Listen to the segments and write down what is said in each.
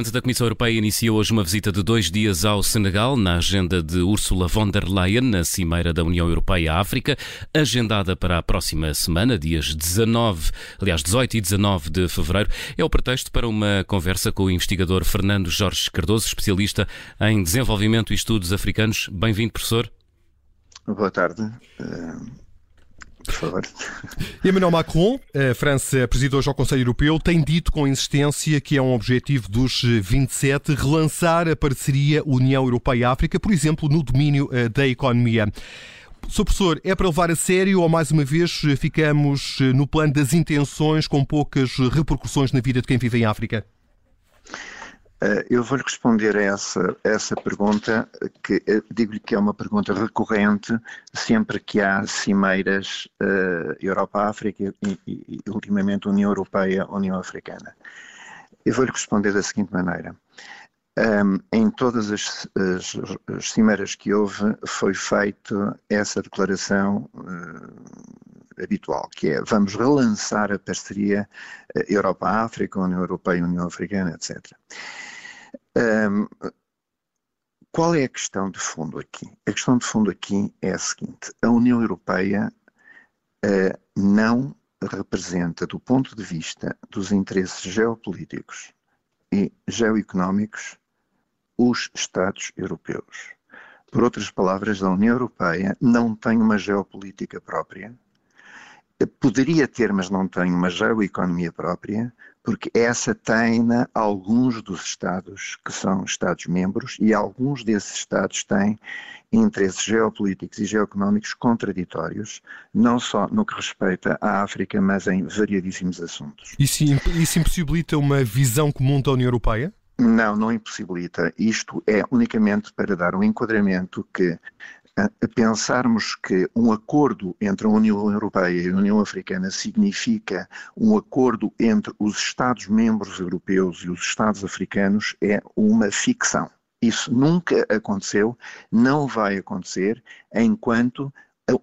Presidente da Comissão Europeia inicia hoje uma visita de dois dias ao Senegal, na agenda de Ursula von der Leyen, na Cimeira da União Europeia-África, agendada para a próxima semana, dias 19, aliás, 18 e 19 de fevereiro. É o pretexto para uma conversa com o investigador Fernando Jorge Cardoso, especialista em desenvolvimento e estudos africanos. Bem-vindo, professor. Boa tarde. Uh por favor. Emmanuel Macron, a França preside hoje ao Conselho Europeu, tem dito com insistência que é um objetivo dos 27 relançar a parceria União Europeia-África, por exemplo, no domínio eh, da economia. Sr. Professor, é para levar a sério ou mais uma vez ficamos eh, no plano das intenções com poucas repercussões na vida de quem vive em África? Eh, eu vou-lhe responder a essa, essa pergunta, que eh, digo-lhe que é uma pergunta recorrente sempre que há cimeiras uh, Europa-África e, e, ultimamente, União Europeia-União Africana. Eu vou-lhe responder da seguinte maneira. Um, em todas as, as, as, cimeiras que houve, foi feita essa declaração uh, habitual, que é vamos relançar a parceria uh, Europa-África, União Europeia-União Africana, etc. Um, qual é a questão de fundo aqui? A questão de fundo aqui é a seguinte: a União Europeia uh, não representa, do ponto de vista dos interesses geopolíticos e geoeconómicos, os Estados europeus. Por outras palavras, a União Europeia não tem uma geopolítica própria, poderia ter, mas não tem uma geoeconomia própria, porque essa tem alguns dos Estados que são Estados-membros e alguns desses Estados têm interesses geopolíticos e geoeconómicos contraditórios, não só no que respeita à África, mas em variadíssimos assuntos. Isso, isso impossibilita uma visão comum da União Europeia? Não, não impossibilita. Isto é unicamente para dar um enquadramento que pensarmos que um acordo entre a União Europeia e a União Africana significa um acordo entre os Estados-membros europeus e os Estados africanos é uma ficção. Isso nunca aconteceu, não vai acontecer enquanto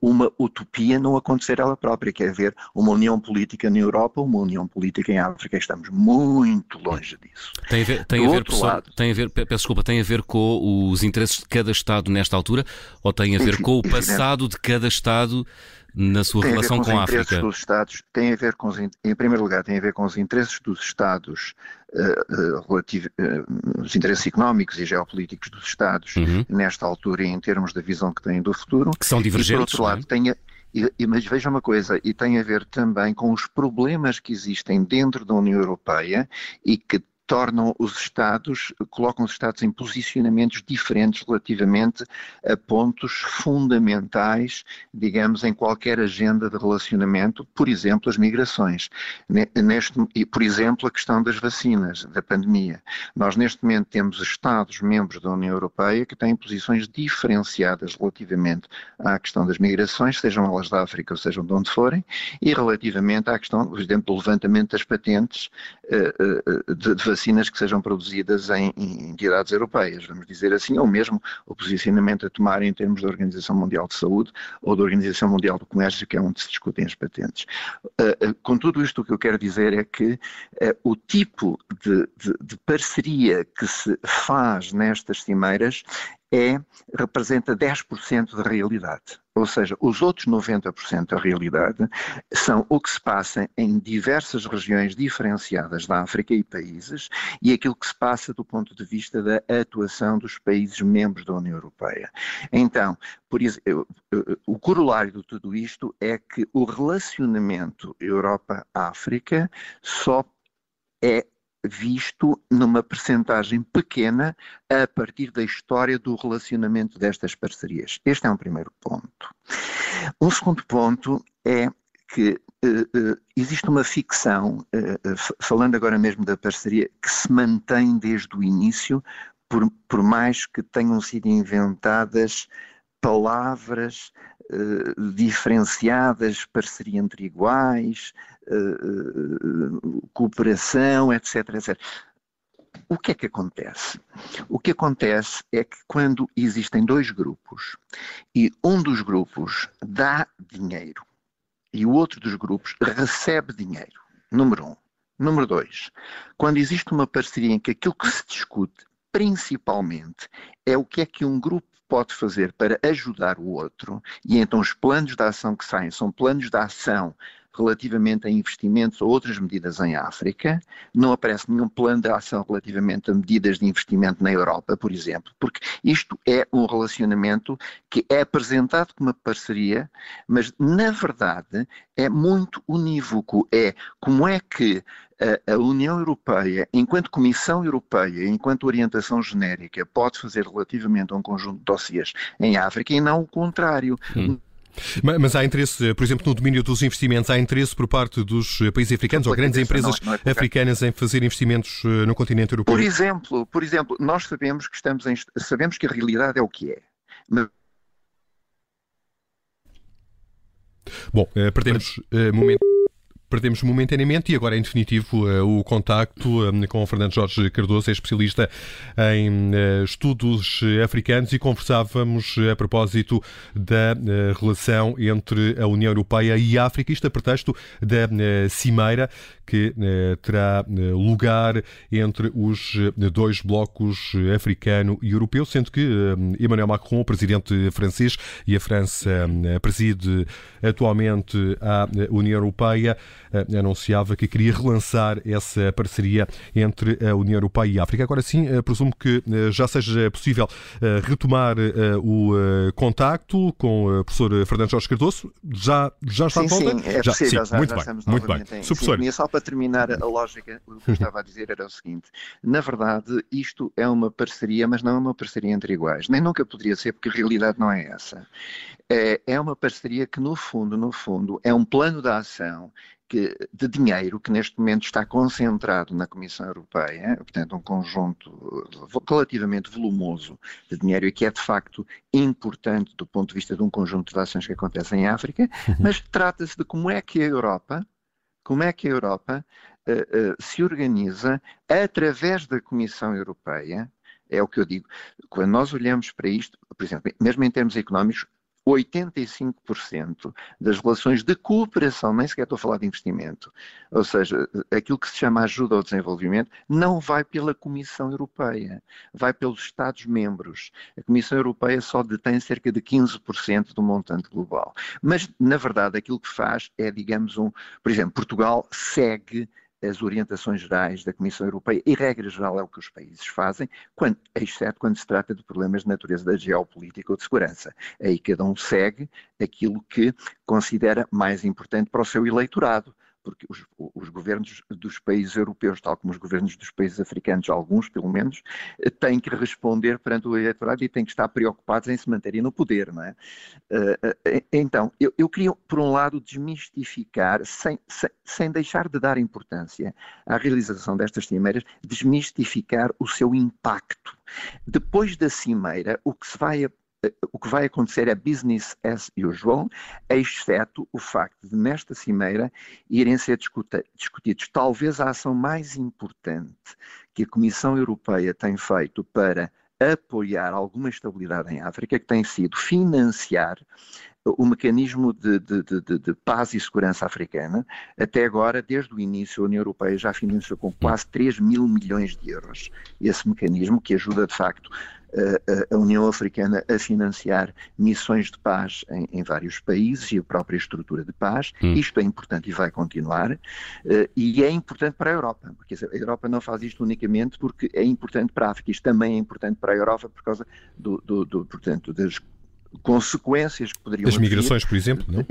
uma utopia não acontecer ela própria, que é haver uma união política na Europa, uma união política em África. Estamos muito longe disso. Tem a ver, tem a ver, lado, tem a ver peço desculpa, tem a ver com os interesses de cada Estado nesta altura ou tem a ver com o passado de cada Estado na sua tem relação a ver com, com a África? Dos Estados, tem a ver com os, em primeiro lugar, tem a ver com os interesses dos Estados, uh, uh, relativo, uh, os interesses económicos e geopolíticos dos Estados uhum. nesta altura em termos da visão que têm do futuro. Que são divergentes. E, por outro lado, é? tem a, e, mas veja uma coisa, e tem a ver também com os problemas que existem dentro da União Europeia e que tornam os Estados, colocam os Estados em posicionamentos diferentes relativamente a pontos fundamentais, digamos, em qualquer agenda de relacionamento, por exemplo, as migrações. Neste, por exemplo, a questão das vacinas, da pandemia. Nós, neste momento, temos Estados membros da União Europeia que têm posições diferenciadas relativamente à questão das migrações, sejam elas da África ou sejam de onde forem, e relativamente à questão, por exemplo, do levantamento das patentes uh, uh, de, de vacinas que sejam produzidas em, em, entidades europeias, vamos dizer assim, ou mesmo o posicionamento a tomar em termos da Organização Mundial de Saúde ou da Organização Mundial do Comércio, que é onde se discutem as patentes. Uh, com tudo isto, o que eu quero dizer é que uh, o tipo de, de, de parceria que se faz nestas cimeiras é, representa 10% da realidade. Ou seja, os outros 90% da realidade são o que se passa em diversas regiões diferenciadas da África e países e aquilo que se passa do ponto de vista da atuação dos países membros da União Europeia. Então, por, o corolário de tudo isto é que o relacionamento Europa-África só é visto numa percentagem pequena a partir da história do relacionamento destas parcerias. Este é um primeiro ponto. Um segundo ponto é que uh, uh, existe uma ficção, uh, falando agora mesmo da parceria, que se mantém desde o início, por, por mais que tenham sido inventadas palavras uh, diferenciadas, parceria entre iguais, uh, cooperação, etc, etc. O que é que acontece? O que acontece é que quando existem dois grupos e um dos grupos dá dinheiro e o outro dos grupos recebe dinheiro, número um. Número dois, quando existe uma parceria em que aquilo que se discute principalmente é o que é que um grupo pode fazer para ajudar o outro, e então os planos de ação que saem são planos de ação relativamente a investimentos ou outras medidas em África, não aparece nenhum plano de ação relativamente a medidas de investimento na Europa, por exemplo, porque isto é um relacionamento que é apresentado como uma parceria, mas na verdade é muito unívoco. É como é que a, União Europeia, enquanto Comissão Europeia, enquanto orientação genérica, pode fazer relativamente a um conjunto de dossiês em África e não o contrário. Hum. Mas há interesse, por exemplo, no domínio dos investimentos, há interesse por parte dos países africanos ou grandes empresas não, não é africanas em fazer investimentos eh, no continente europeu? Por exemplo, por exemplo, nós sabemos que estamos em, sabemos que a realidade é o que é. Mas... Bom, perdemos momento perdemos momentaneamente e agora, em definitivo, eh, o contacto eh, com o Fernando Jorge Cardoso, é especialista em eh, estudos africanos e conversávamos a propósito da relação entre a União Europeia e a África, isto a pretexto da cimeira que terá lugar entre os dois blocos africano e europeu, sendo que Emmanuel Macron, o presidente francês, e a França preside atualmente a União Europeia, anunciava que queria relançar essa parceria entre a União Europeia e a África. Agora sim, eh, presumo que eh, já seja possível retomar o contacto com o professor Fernando Jorge Cardoso. Já, já está sim, de volta? Sim, é já, possível, sim, já, muito já bem, muito bem. Em... Sim, professor. só para terminar a lógica, o que eu estava a dizer era o seguinte: na verdade, isto é uma parceria, mas não é uma parceria entre iguais. Nem nunca poderia ser, porque a realidade não é essa. É, é uma parceria que, no fundo, no fundo, é um plano de ação que, de dinheiro que neste momento está concentrado na Comissão Europeia, portanto, um conjunto relativamente volumoso de dinheiro e que é de facto importante do ponto de vista de um conjunto de ações que acontecem em África, uhum. mas trata-se de como é que a Europa, como é que a Europa uh, uh, se organiza através da Comissão Europeia. É o que eu digo. Quando nós olhamos para isto, por exemplo, mesmo em termos económicos, 85% das relações de cooperação, nem sequer estou a falar de investimento, ou seja, aquilo que se chama ajuda ao desenvolvimento, não vai pela Comissão Europeia, vai pelos Estados-membros. A Comissão Europeia só detém cerca de 15% do montante global. Mas, na verdade, aquilo que faz é, digamos, um. Por exemplo, Portugal segue as orientações gerais da Comissão Europeia e, regra geral, é o que os países fazem, quando, exceto quando se trata de problemas de natureza da geopolítica ou de segurança. Aí cada um segue aquilo que considera mais importante para o seu eleitorado porque os, os, governos dos países europeus, tal como os governos dos países africanos, alguns pelo menos, eh, têm que responder perante o eleitorado e têm que estar preocupados em se manterem no poder, não é? Uh, então, eu, eu, queria, por um lado, desmistificar, sem, sem, sem deixar de dar importância à realização destas cimeiras, desmistificar o seu impacto. Depois da cimeira, o que se vai o que vai acontecer é business as usual, exceto o facto de, nesta cimeira, irem ser discutidos talvez a ação mais importante que a Comissão Europeia tem feito para apoiar alguma estabilidade em África, que tem sido financiar o mecanismo de, de, de, de, paz e segurança africana. Até agora, desde o início, a União Europeia já financiou com quase 3 mil milhões de euros esse mecanismo, que ajuda, de facto, a União Africana a financiar missões de paz em, em, vários países e a própria estrutura de paz. Hum. Isto é importante e vai continuar. Uh, e é importante para a Europa, porque a Europa não faz isto unicamente porque é importante para a África, isto também é importante para a Europa por causa do, do, do portanto, das consequências que poderiam As migrações, por exemplo, não?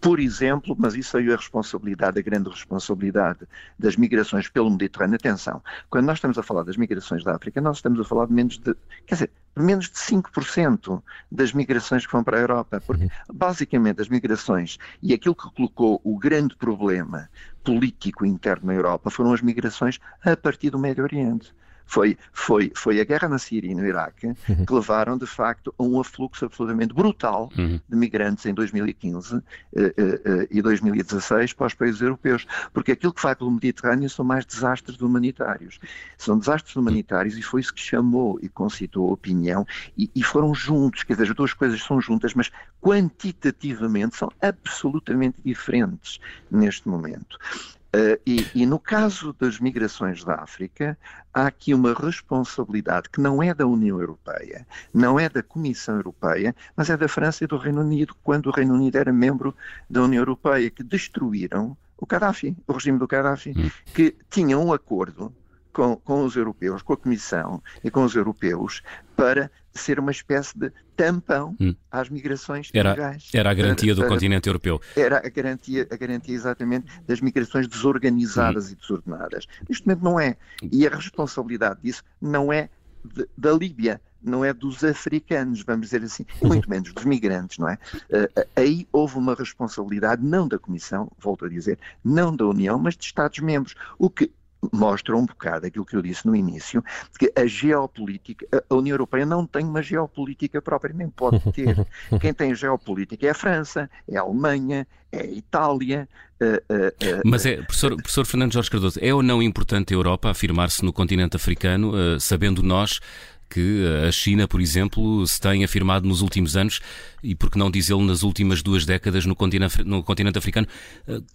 Por exemplo, mas isso aí é a responsabilidade, a grande responsabilidade das migrações pelo Mediterrâneo. Atenção, quando nós estamos a falar das migrações da África, nós estamos a falar de menos de, quer dizer, menos de 5% das migrações que vão para a Europa, porque basicamente as migrações e aquilo que colocou o grande problema político interno na Europa foram as migrações a partir do Médio Oriente. Foi, foi, foi a guerra na Síria e no Iraque uhum. que levaram, de facto, a um afluxo absolutamente brutal uhum. de migrantes em 2015 uh, uh, uh, e 2016 para os países europeus. Porque aquilo que vai pelo Mediterrâneo são mais desastres humanitários. São desastres humanitários e foi isso que chamou e concitou a opinião e, e foram juntos, quer dizer, as duas coisas são juntas, mas quantitativamente são absolutamente diferentes neste momento. Uh, e, e, no caso das migrações da África, há aqui uma responsabilidade que não é da União Europeia, não é da Comissão Europeia, mas é da França e do Reino Unido, quando o Reino Unido era membro da União Europeia, que destruíram o Gaddafi, o regime do Gaddafi, hum. que tinha um acordo com, com os europeus, com a Comissão e com os europeus, para ser uma espécie de tampão hum. às migrações era, ilegais. Era a garantia do continente europeu. Era a garantia, a garantia exatamente das migrações desorganizadas hum. e desordenadas. Neste momento não é. E a responsabilidade disso não é de, da Líbia, não é dos africanos, vamos dizer assim, muito menos dos migrantes, não é? Uh, aí houve uma responsabilidade não da Comissão, volto a dizer, não da União, mas de Estados-membros, o que mostra um bocado aquilo que eu disse no início, que a geopolítica, a União Europeia não tem uma geopolítica propriamente, pode ter. Quem tem geopolítica é a França, é a Alemanha, é a Itália. Uh, uh, uh, Mas é, professor, professor Fernando Jorge Cardoso, é ou não importante a Europa afirmar-se no continente africano, sabendo nós que a China, por exemplo, se tem afirmado nos últimos anos e, por que não dizê-lo, nas últimas duas décadas no continente, no continente africano?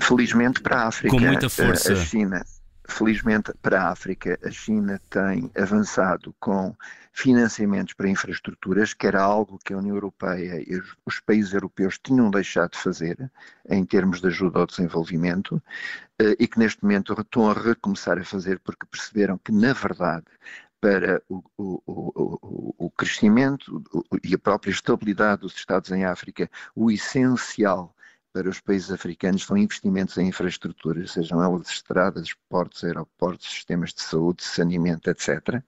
Felizmente para a África, com muita força. a China Felizmente para a África, a China tem avançado com financiamentos para infraestruturas, que era algo que a União Europeia e os países europeus tinham deixado de fazer em termos de ajuda ao desenvolvimento eh, e que neste momento estão a recomeçar a fazer porque perceberam que, na verdade, para o, o, o, o, crescimento e a própria estabilidade dos Estados em África, o essencial para os países africanos são investimentos em infraestruturas, sejam elas estradas, portos, aeroportos, sistemas de saúde, saneamento, etc.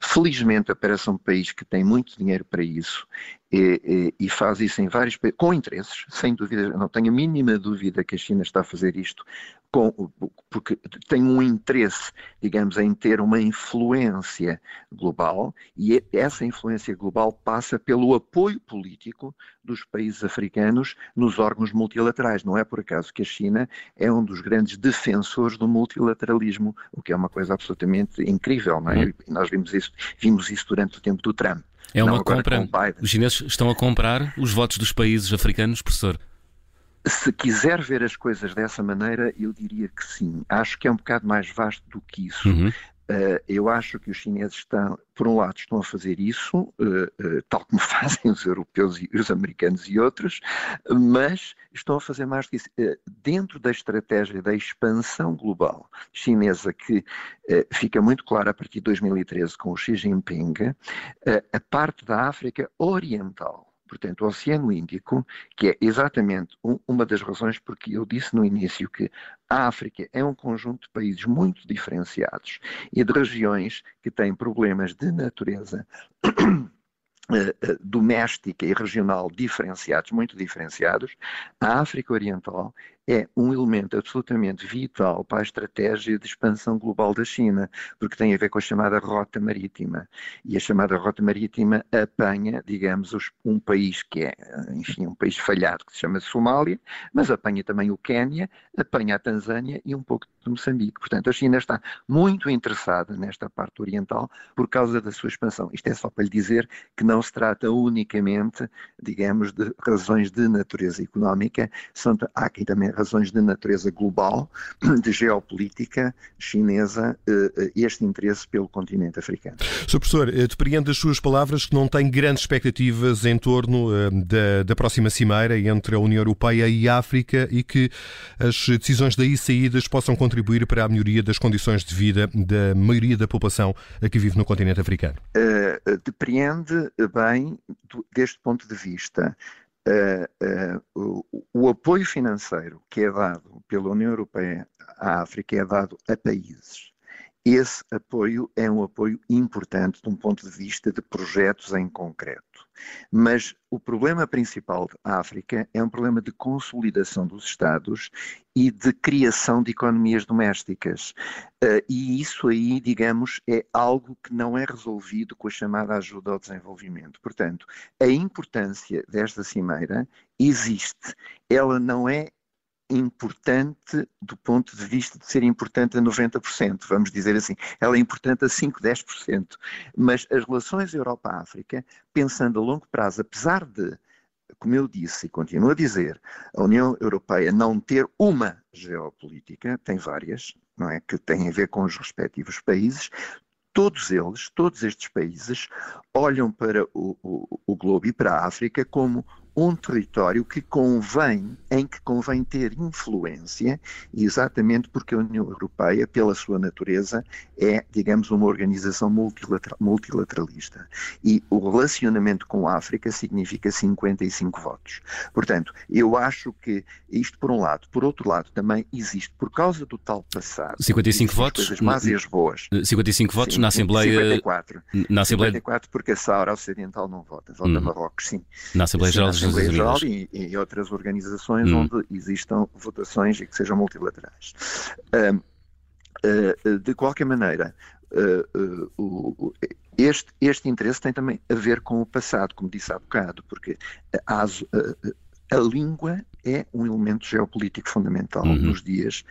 Felizmente aparece um país que tem muito dinheiro para isso e, e, e, faz isso em vários países, com interesses, sem dúvida, não tenho a mínima dúvida que a China está a fazer isto com, porque tem um interesse, digamos, em ter uma influência global e essa influência global passa pelo apoio político dos países africanos nos órgãos multilaterais. Não é por acaso que a China é um dos grandes defensores do multilateralismo, o que é uma coisa absolutamente incrível, não é? Uhum. Nós vimos isso, vimos isso durante o tempo do Trump. É uma compra. Os chineses estão a comprar os votos dos países africanos, professor? Se quiser ver as coisas dessa maneira, eu diria que sim. Acho que é um bocado mais vasto do que isso. Uhum. Uh, eu acho que os chineses estão, por um lado, estão a fazer isso, uh, uh, tal como fazem os europeus e os americanos e outros, mas estão a fazer mais do que isso. dentro da estratégia da expansão global chinesa, que fica muito clara a partir de 2013 com o Xi Jinping, a parte da África Oriental portanto, o Oceano Índico, que é exatamente um, uma das razões porque eu disse no início que a África é um conjunto de países muito diferenciados e de regiões que têm problemas de natureza eh, eh, doméstica e regional diferenciados, muito diferenciados, a África Oriental é um elemento absolutamente vital para a estratégia de expansão global da China, porque tem a ver com a chamada rota marítima. E a chamada rota marítima apanha, digamos, um país que é, enfim, um país falhado, que se chama Somália, mas apanha também o Quénia, apanha a Tanzânia e um pouco de Moçambique. Portanto, a China está muito interessada nesta parte oriental por causa da sua expansão. Isto é só para lhe dizer que não se trata unicamente, digamos, de razões de natureza económica, são, há aqui também razões de natureza global, de geopolítica chinesa, eh, eh, este interesse pelo continente africano. Sr. Professor, eh, depreendo das suas palavras que não tem grandes expectativas em torno da, da próxima cimeira entre a União Europeia e a África e que as decisões daí saídas possam contribuir para a melhoria das condições de vida da maioria da população que vive no continente africano. Uh, depreende bem deste ponto de vista o, o, apoio financeiro que é dado pela União Europeia à África é dado a países. Esse apoio é um apoio importante de um ponto de vista de projetos em concreto. Mas o problema principal da África é um problema de consolidação dos Estados e de criação de economias domésticas. Uh, e isso aí, digamos, é algo que não é resolvido com a chamada ajuda ao desenvolvimento. Portanto, a importância desta cimeira existe. Ela não é importante do ponto de vista de ser importante a 90%, vamos dizer assim. Ela é importante a 5, 10%. Mas as relações Europa-África, pensando a longo prazo, apesar de como eu disse e continuo a dizer, a União Europeia não ter uma geopolítica, tem várias, não é? Que têm a ver com os respectivos países, todos eles, todos estes países, olham para o, o, o globo e para a África como um território que convém, em que convém ter influência, exatamente porque a União Europeia, pela sua natureza, é, digamos, uma organização multilateral, multilateralista. E o relacionamento com a África significa 55 votos. Portanto, eu acho que isto por um lado. Por outro lado, também existe, por causa do tal passado, 55 votos, as más e as boas. 55 votos sim, na Assembleia. 54. Na Assembleia. 54, porque a Saara Ocidental não vota, vota hum. Marrocos, sim. Na Assembleia Geral dos Assembleia Geral e, e, outras organizações hum. onde existam votações e que sejam multilaterais. Uh, uh, de qualquer maneira, uh, este, este interesse tem também a ver com o passado, como disse há bocado, porque a, a língua é um elemento geopolítico fundamental uhum. nos dias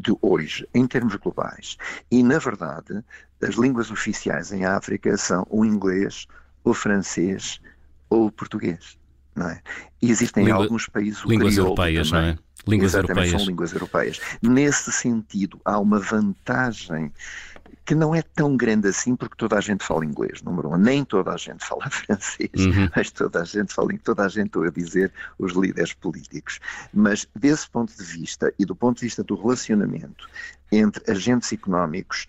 de hoje, em termos globais. E, na verdade, as línguas oficiais em África são o inglês, o francês ou o português não é? E existem Língua, alguns países línguas europeias, também. não é? Línguas Exatamente, europeias. são línguas europeias. Nesse sentido, há uma vantagem que não é tão grande assim porque toda a gente fala inglês, número um. Nem toda a gente fala francês, uhum. mas toda a gente fala, toda a gente, a dizer, os líderes políticos. Mas desse ponto de vista e do ponto de vista do relacionamento entre agentes económicos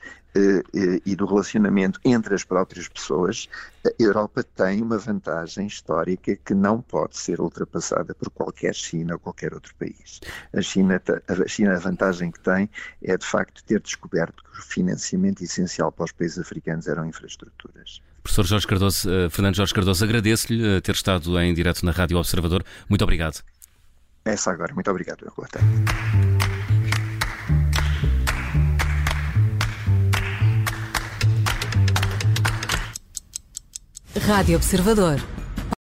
e do relacionamento entre as próprias pessoas, a Europa tem uma vantagem histórica que não pode ser ultrapassada por qualquer China ou qualquer outro país. A China, a China, a vantagem que tem é de facto ter descoberto que o financiamento essencial para os países africanos eram infraestruturas. Professor Jorge Cardoso, uh, Fernando Jorge Cardoso, agradeço-lhe ter estado em direto na Rádio Observador. Muito obrigado. Essa agora. Muito obrigado. Boa Rádio Observador.